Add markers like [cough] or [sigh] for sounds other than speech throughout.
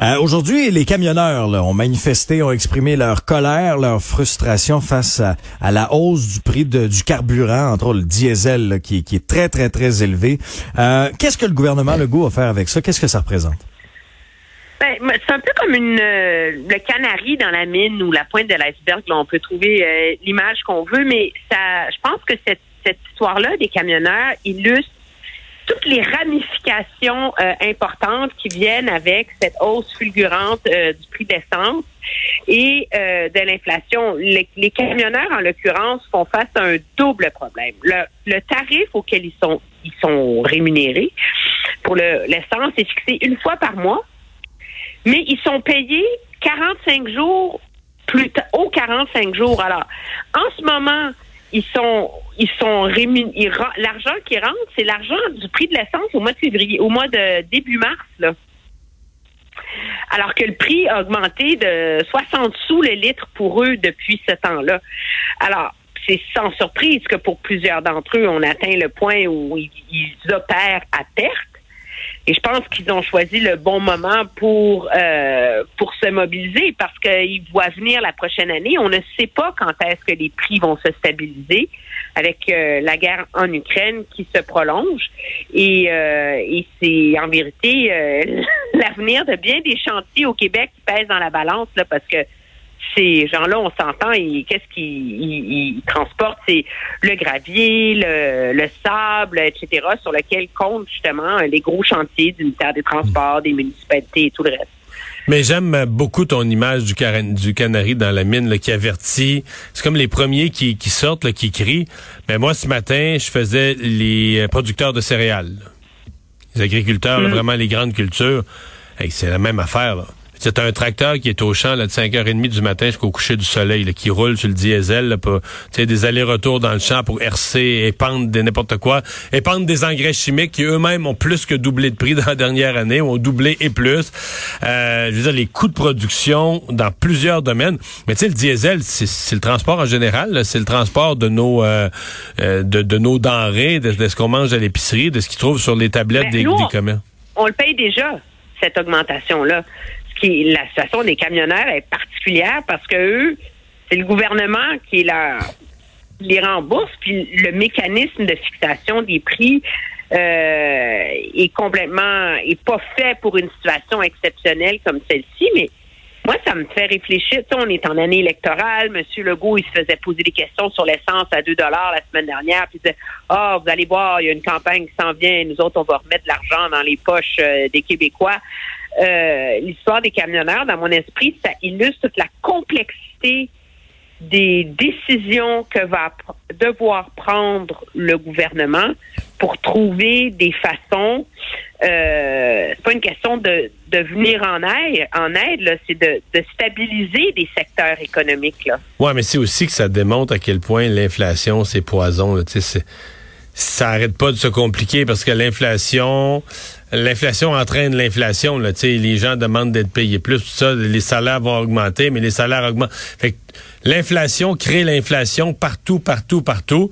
Euh, Aujourd'hui, les camionneurs là, ont manifesté, ont exprimé leur colère, leur frustration face à, la hausse du prix du carburant, entre autres le diesel, là, qui, est très, très, très élevé. Euh, Qu'est-ce que le gouvernement Legault va faire avec ça? Qu'est-ce que ça représente? Ben, c'est un peu comme une euh, le canari dans la mine ou la pointe de l'iceberg. On peut trouver euh, l'image qu'on veut, mais ça, je pense que cette, cette histoire-là des camionneurs illustre toutes les ramifications euh, importantes qui viennent avec cette hausse fulgurante euh, du prix d'essence et euh, de l'inflation. Les, les camionneurs, en l'occurrence, font face à un double problème. Le, le tarif auquel ils sont, ils sont rémunérés pour le- l'essence est fixé une fois par mois, mais ils sont payés 45 jours plus tard, aux 45 jours. Alors, en ce moment, ils sont ils sont rémun- ils ren- l'argent qui rentre, c'est l'argent du prix de l'essence au mois de février, au mois de début mars là. Alors que le prix a augmenté de 60 sous le litre pour eux depuis ce temps-là. Alors, c'est sans surprise que pour plusieurs d'entre eux, on atteint le point où ils, ils opèrent à perte. Et je pense qu'ils ont choisi le bon moment pour euh, pour se mobiliser parce qu'ils voient venir la prochaine année. On ne sait pas quand est-ce que les prix vont se stabiliser avec euh, la guerre en Ukraine qui se prolonge. Et, euh, et c'est en vérité euh, [laughs] l'avenir de bien des chantiers au Québec qui pèse dans la balance là parce que ces gens-là, on s'entend, et qu'est-ce qu'ils ils- ils transportent? C'est le gravier, le, le sable, etc., sur lequel comptent justement les gros chantiers du ministère des Transports, des municipalités et tout le reste. Mais j'aime beaucoup ton image du, cara- du canari dans la mine là, qui avertit. C'est comme les premiers qui, qui sortent, là, qui crient. Mais moi, ce matin, je faisais les producteurs de céréales. Les agriculteurs, là, vraiment les grandes cultures. Hey, c'est la même affaire. Là. C'est un tracteur qui est au champ là, de 5h30 du matin jusqu'au coucher du soleil, là, qui roule sur le diesel, là, pour, des allers-retours dans le champ pour hercer, épandre des n'importe quoi, épandre des engrais chimiques qui eux-mêmes ont plus que doublé de prix [laughs] dans la dernière année, ont doublé et plus. Euh, je veux dire, les coûts de production dans plusieurs domaines. Mais tu sais, le diesel, c'est le transport en général, c'est le transport de nos euh, euh, de, de nos denrées, de, de ce qu'on mange à l'épicerie, de ce qu'ils trouvent sur les tablettes Ben, des, nous, des commerces. On le paye déjà, cette augmentation-là. La situation des camionneurs est particulière parce que eux, c'est le gouvernement qui leur les rembourse, puis le mécanisme de fixation des prix euh, est complètement est pas fait pour une situation exceptionnelle comme celle-ci, mais moi, ça me fait réfléchir. On est en année électorale. Monsieur Legault, il se faisait poser des questions sur l'essence à 2 dollars la semaine dernière. Puis il disait, ah, vous allez voir, il y a une campagne qui s'en vient. Nous autres, on va remettre de l'argent dans les poches euh, des Québécois. Euh, L'histoire des camionneurs, dans mon esprit, ça illustre toute la complexité des décisions que va devoir prendre le gouvernement pour trouver des façons. Euh, c'est pas une question de, de venir en aide, en aide, c'est de, stabiliser des secteurs économiques. Là. Ouais, mais c'est aussi que ça démontre à quel point l'inflation, c'est poison. ça arrête pas de se compliquer parce que l'inflation, l'inflation entraîne l'inflation. Les gens demandent d'être payés plus, tout ça, les salaires vont augmenter, mais les salaires augmentent. L'inflation crée l'inflation partout, partout, partout.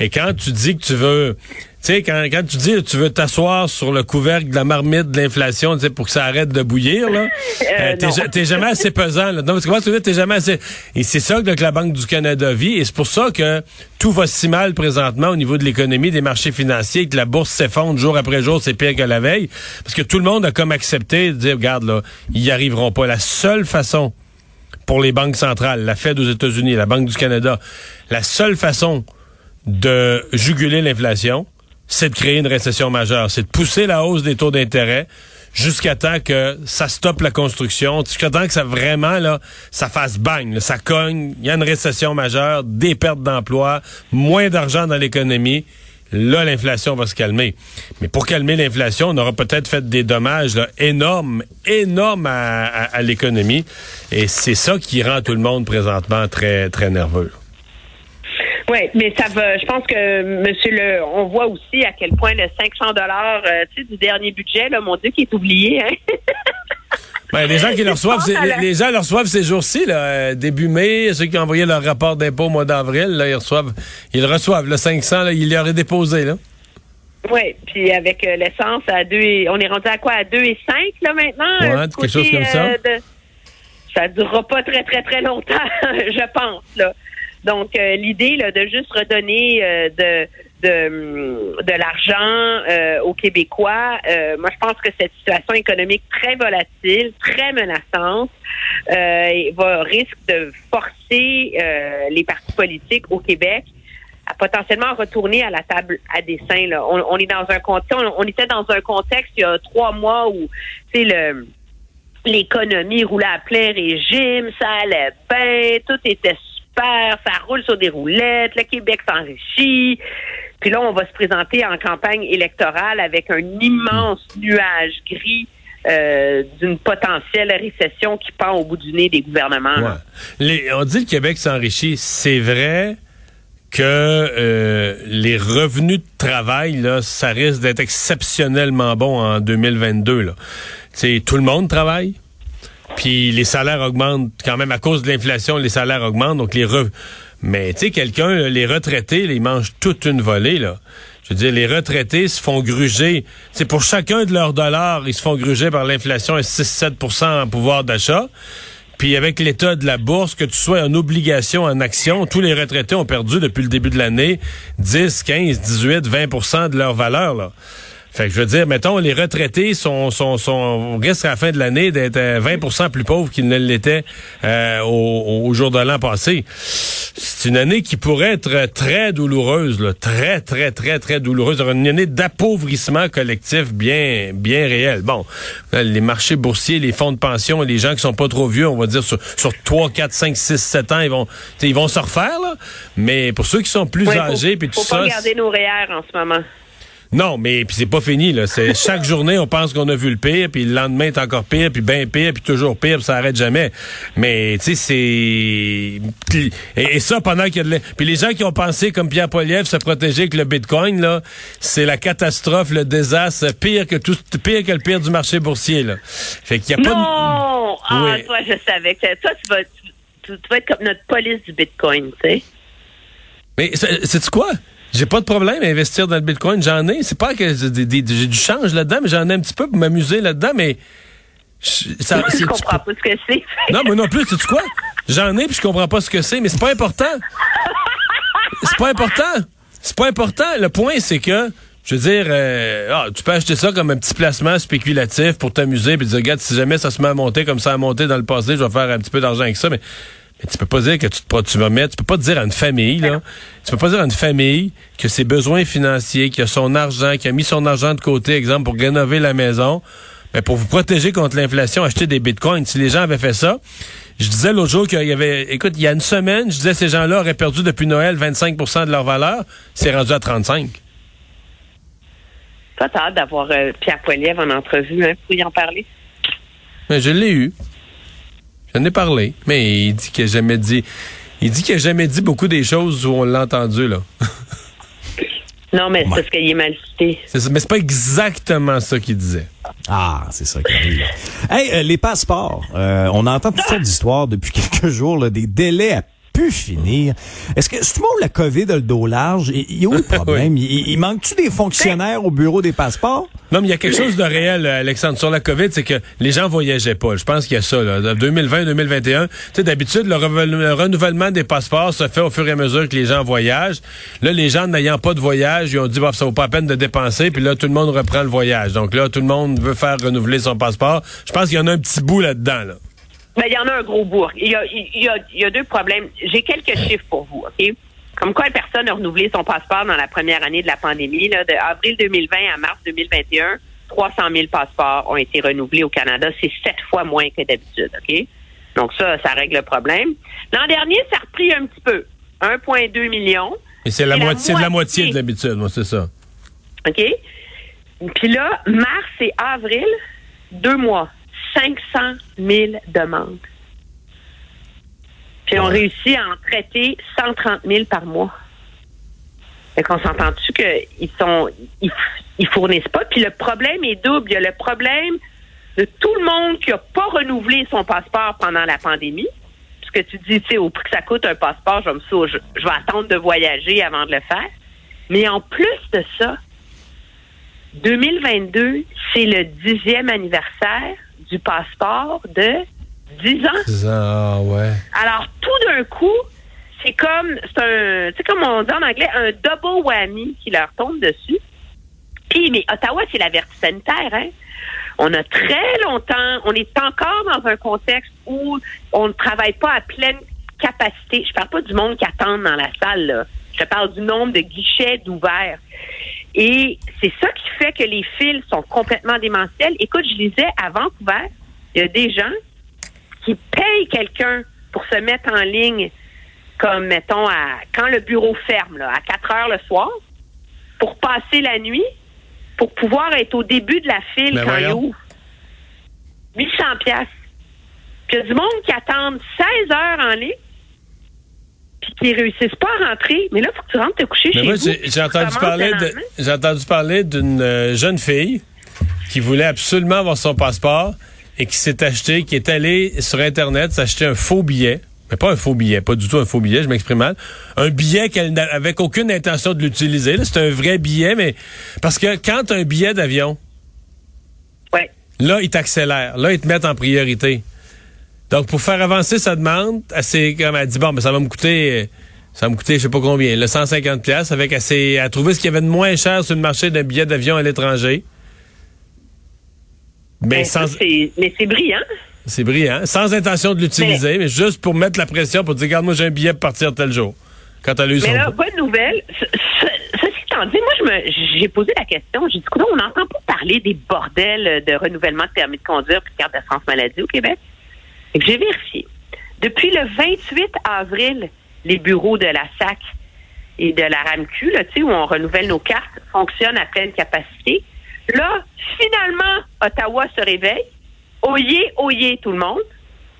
Et quand tu dis que tu veux, tu sais, quand, quand tu dis que tu veux t'asseoir sur le couvercle de la marmite de l'inflation, tu sais, pour que ça arrête de bouillir, là, [laughs] euh, ja- t'es jamais assez pesant. Là. Non, parce que moi, tu veux t'es jamais assez. Et c'est ça que la Banque du Canada vit, et c'est pour ça que tout va si mal présentement au niveau de l'économie, des marchés financiers, que la bourse s'effondre jour après jour, c'est pire que la veille, parce que tout le monde a comme accepté de dire, regarde là, ils y arriveront pas. La seule façon pour les banques centrales, la Fed aux États-Unis, la Banque du Canada, la seule façon de juguler l'inflation, c'est de créer une récession majeure, c'est de pousser la hausse des taux d'intérêt jusqu'à temps que ça stoppe la construction, jusqu'à temps que ça vraiment là, ça fasse bang, ça cogne, il y a une récession majeure, des pertes d'emplois, moins d'argent dans l'économie. Là, l'inflation va se calmer. Mais pour calmer l'inflation, on aura peut-être fait des dommages énormes, énormes à, à- à l'économie. Et c'est ça qui rend tout le monde présentement très, très nerveux. Oui, mais ça va. Je pense que Monsieur le, on voit aussi à quel point le 500 dollars euh, du dernier budget, là, mon Dieu, qui est oublié. Hein? [laughs] Ben, les gens qui le reçoivent, les, gens le reçoivent ces jours-ci, là, euh, début mai, ceux qui ont envoyé leur rapport d'impôt au mois d'avril, là, ils reçoivent, ils reçoivent le 500, là, ils l'auraient déposé, là. Oui, puis avec euh, l'essence à 2 et, on est rendu à quoi à 2 et 5 là maintenant? Ouais, quelque chose comme ça. ça durera pas très très très longtemps, [laughs] je pense là. Donc, euh, l'idée de juste redonner euh, de, de, de l'argent euh, aux Québécois, moi, je pense que cette situation économique très volatile, très menaçante, va risque de forcer les partis politiques au Québec à potentiellement retourner à la table à dessin. Là. On, est dans un on, était dans un contexte il y a trois mois où, le l'économie roulait à plein régime, ça allait bien, tout était ça roule sur des roulettes, le Québec s'enrichit. Puis là, on va se présenter en campagne électorale avec un immense nuage gris euh, d'une potentielle récession qui pend au bout du nez des gouvernements. on dit le Québec s'enrichit, c'est vrai que euh, les revenus de travail, là, ça risque d'être exceptionnellement bon en 2022. Là. tout le monde travaille. Puis les salaires augmentent quand même à cause de l'inflation, les salaires augmentent, donc les re... Mais tu sais, quelqu'un, les retraités, ils mangent toute une volée, là. Je veux dire, les retraités se font gruger. C'est pour chacun de leurs dollars, ils se font gruger par l'inflation à 6-7% en pouvoir d'achat. Puis avec l'état de la bourse, que tu sois en obligation, en action, tous les retraités ont perdu depuis le début de l'année 10, 15, 18, 20% de leur valeur. Là. Fait que je veux dire, mettons, les retraités sont, sont, sont on risque à la fin de l'année d'être 20% euh, plus pauvres qu'ils ne l'étaient euh, au, jour de l'an passé. C'est une année qui pourrait être très douloureuse, là, très, très, très, très douloureuse. Une année d'appauvrissement collectif bien, bien réel. Bon, les marchés boursiers, les fonds de pension, les gens qui sont pas trop vieux, on va dire sur, sur 3, 4, 5, 6, 7 ans, ils vont, ils vont se refaire, là. Mais pour ceux qui sont plus âgés, puis tout faut ça. Faut pas garder nos REER en ce moment. Non, mais puis c'est pas fini là. C'est [laughs] chaque journée on pense qu'on a vu le pire, puis le lendemain est encore pire, puis bien pire, puis toujours pire, puis ça arrête jamais. Mais tu sais c'est et, ça pendant qu'il y a de puis les gens qui ont pensé comme Pierre Poliev se protéger avec le Bitcoin là, c'est la catastrophe, le désastre, pire que tout, pire que le pire du marché boursier là. Fait qu'il y a pas. Non, ah toi je savais que toi tu vas tu, tu vas être comme notre police du Bitcoin, tu sais. Mais c'est quoi? J'ai pas de problème à investir dans le Bitcoin. J'en ai. C'est pas que j'ai du change là-dedans, mais j'en ai un petit peu pour m'amuser là-dedans, mais. Ça, je comprends pas ce que c'est. non, mais non plus, sais-tu quoi? J'en ai puis je comprends pas ce que c'est, mais c'est pas important. c'est pas important. C'est pas important. Le point, c'est que, je veux dire, euh, ah, tu peux acheter ça comme un petit placement spéculatif pour t'amuser puis dire, regarde, si jamais ça se met à monter comme ça a monté dans le passé, je vais faire un petit peu d'argent avec ça, mais mais tu peux pas dire que tu, te, tu vas mettre, tu peux pas dire à une famille, là, tu peux pas dire à une famille que ses besoins financiers, qu'il a son argent, qu'il a mis son argent de côté, exemple, pour rénover la maison, mais pour vous protéger contre l'inflation, acheter des bitcoins. Si les gens avaient fait ça, je disais l'autre jour qu'il y avait, écoute, il y a une semaine, je disais ces gens-là auraient perdu depuis Noël 25% de leur valeur. C'est rendu à 35. Toi, t'as hâte d'avoir euh, Pierre Poilievre en entrevue, hein, pour y en parler? Mais je l'ai eu. J'en ai parlé, mais il dit qu'il n'a jamais dit. Il dit qu'il n'a jamais dit beaucoup des choses où on l'a entendu, là. [laughs] Non, mais c'est parce qu'il est mal cité. mais c'est pas exactement ça qu'il disait. Ah, c'est ça qu'il dit. hey, euh, les passeports. Euh, on entend toutes sortes d'histoires depuis [laughs] quelques jours, là, des délais à finir. Est-ce que c'est monde la COVID a le dos large? Il y a où le [laughs] problème? il, manque-tu des fonctionnaires au bureau des passeports? Non, mais il y a quelque chose de réel, Alexandre, sur la COVID, c'est que les gens voyageaient pas. Je pense qu'il y a ça, là. 2020-2021. Tu sais, d'habitude, le, renouvellement des passeports se fait au fur et à mesure que les gens voyagent. Là, les gens n'ayant pas de voyage, ils ont dit, bah, ça vaut pas la peine de dépenser, puis là, tout le monde reprend le voyage. Donc là, tout le monde veut faire renouveler son passeport. Je pense qu'il y en a un petit bout là-dedans, là. Mais il y en a un gros bourg. Il y a, il y a, il y a deux problèmes. J'ai quelques chiffres pour vous, OK? Comme quoi, personne n'a renouvelé son passeport dans la première année de la pandémie. Là, de avril 2020 à mars 2021, 300 000 passeports ont été renouvelés au Canada. C'est sept fois moins que d'habitude, OK? Donc ça, ça règle le problème. L'an dernier, ça a repris un petit peu. 1,2 million. Et c'est la, moitié, de la moitié de l'habitude, moi, c'est ça. OK? Puis là, mars et avril, deux mois. 500 000 demandes. Puis on réussit à en traiter 130 000 par mois. Fait qu'on s'entend-tu qu'ils sont, ils, ils fournissent pas? Puis le problème est double. Il y a le problème de tout le monde qui a pas renouvelé son passeport pendant la pandémie. Parce que tu dis, tu sais, au prix que ça coûte un passeport, je, me je, je vais attendre de voyager avant de le faire. Mais en plus de ça, 2022, c'est le dixième anniversaire du passeport de 10 ans. 10 ans, ah ouais. Alors, tout d'un coup, c'est comme, c'est un, tu sais, comme on dit en anglais, un double whammy qui leur tombe dessus. Puis, mais Ottawa, c'est la vertu sanitaire, hein. On a très longtemps, on est encore dans un contexte où on ne travaille pas à pleine capacité. Je parle pas du monde qui attend dans la salle, là. Je parle du nombre de guichets d'ouverts. Et c'est ça qui fait que les fils sont complètement démentiels. Écoute, je lisais à Vancouver, il y a des gens qui payent quelqu'un pour se mettre en ligne, comme mettons à quand le bureau ferme, là, à 4 heures le soir, pour passer la nuit, pour pouvoir être au début de la file Ben quand il voyons. ouvre. 800 pièces. Puis il y a du monde qui attend 16 heures en ligne, qui réussissent pas à rentrer. Mais là, il faut que tu rentres te coucher Mais chez moi, vous. j'ai entendu parler de, j'ai entendu parler d'une euh, jeune fille qui voulait absolument avoir son passeport et qui s'est acheté, qui est allée sur Internet s'acheter un faux billet. Mais pas un faux billet, pas du tout un faux billet, je m'exprime mal. Un billet qu'elle n'a avec aucune intention de l'utiliser. là. C'est un vrai billet, mais parce que quand t'as un billet d'avion, Ouais. là, ils t'accélèrent. Là, ils te mettent en priorité. Donc, pour faire avancer sa demande, elle, comme elle dit, bon, mais ça va me coûter, ça va me coûter, je sais pas combien, le 150 pièces avec assez, à trouver ce qu'il y avait de moins cher sur le marché d'un billet d'avion à l'étranger. Mais Ben, sans, ça, c'est- mais c'est brillant. c'est brillant, sans intention de l'utiliser, mais, juste pour mettre la pression pour dire, regarde, moi, j'ai un billet pour partir tel jour. Quand elle a eu Mais là, bonne nouvelle. Ce- ce- Ceci étant dit, moi, je me, j'ai posé la question. J'ai dit, on n'entend pas parler des bordels de renouvellement de permis de conduire et de carte d'assurance maladie au Québec. J'ai vérifié. Depuis le 28 avril, les bureaux de la SAC et de la RAMQ, là, où on renouvelle nos cartes, fonctionnent à pleine capacité. Là, finalement, Ottawa se réveille. Oyez, oyez tout le monde.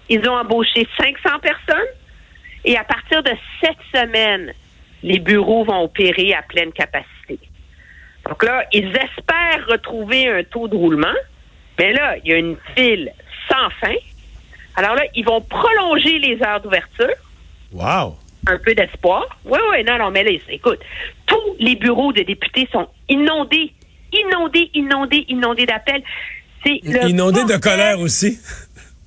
Ils ont embauché 500 personnes. Et à partir de cette semaine, les bureaux vont opérer à pleine capacité. Donc là, ils espèrent retrouver un taux de roulement. Mais là, il y a une file sans fin. Alors là, ils vont prolonger les heures d'ouverture. Wow! Un peu d'espoir. Oui, oui, non, non, mais là, écoute, tous les bureaux de députés sont inondés, inondés, inondés, inondés d'appels. C'est le Inondé de colère aussi.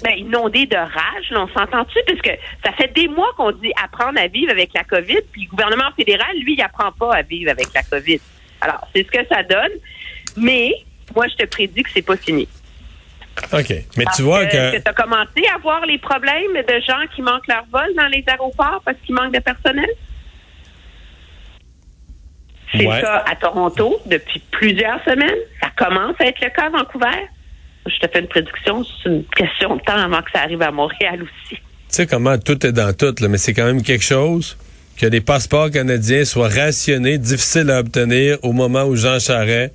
Ben, inondé de rage, là, on s'entend-tu? Puisque ça fait des mois qu'on dit apprendre à vivre avec la COVID, puis le gouvernement fédéral, lui, il apprend pas à vivre avec la COVID. Alors, c'est ce que ça donne. Mais, moi, je te prédis que c'est pas fini. OK. Mais Parce tu vois que, que... tu as commencé à voir les problèmes de gens qui manquent leur vol dans les aéroports parce qu'il manque de personnel? C'est Ouais. ça à Toronto depuis plusieurs semaines. Ça commence à être le cas à Vancouver. Je te fais une prédiction, c'est une question de temps avant que ça arrive à Montréal aussi. Tu sais comment tout est dans tout, là, mais c'est quand même quelque chose que les passeports canadiens soient rationnés, difficiles à obtenir au moment où Jean Charest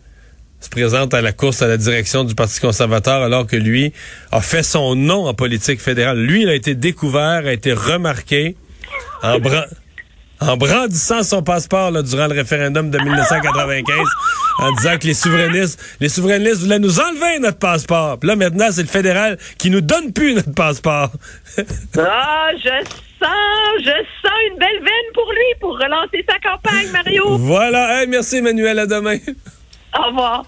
se présente à la course à la direction du Parti conservateur alors que lui a fait son nom en politique fédérale. Lui, il a été découvert, a été remarqué en, bran- en brandissant son passeport là, durant le référendum de 1995 en disant que les souverainistes, les souverainistes voulaient nous enlever notre passeport. Puis là, maintenant, c'est le fédéral qui nous donne plus notre passeport. [laughs] Ah, je sens, je sens une belle veine pour lui pour relancer sa campagne, Mario. Voilà. Hey, merci Emmanuel. À demain. Au revoir.